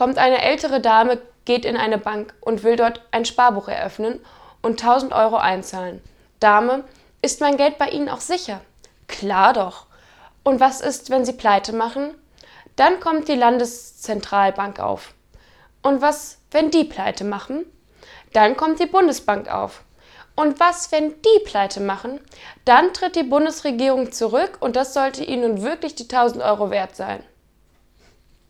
kommt eine ältere Dame, geht in eine Bank und will dort ein Sparbuch eröffnen und 1000 Euro einzahlen. Dame, ist mein Geld bei Ihnen auch sicher? Klar doch. Und was ist, wenn Sie pleite machen? Dann kommt die Landeszentralbank auf. Und was, wenn die pleite machen? Dann kommt die Bundesbank auf. Und was, wenn die pleite machen? Dann tritt die Bundesregierung zurück und das sollte ihnen nun wirklich die 1000 Euro wert sein.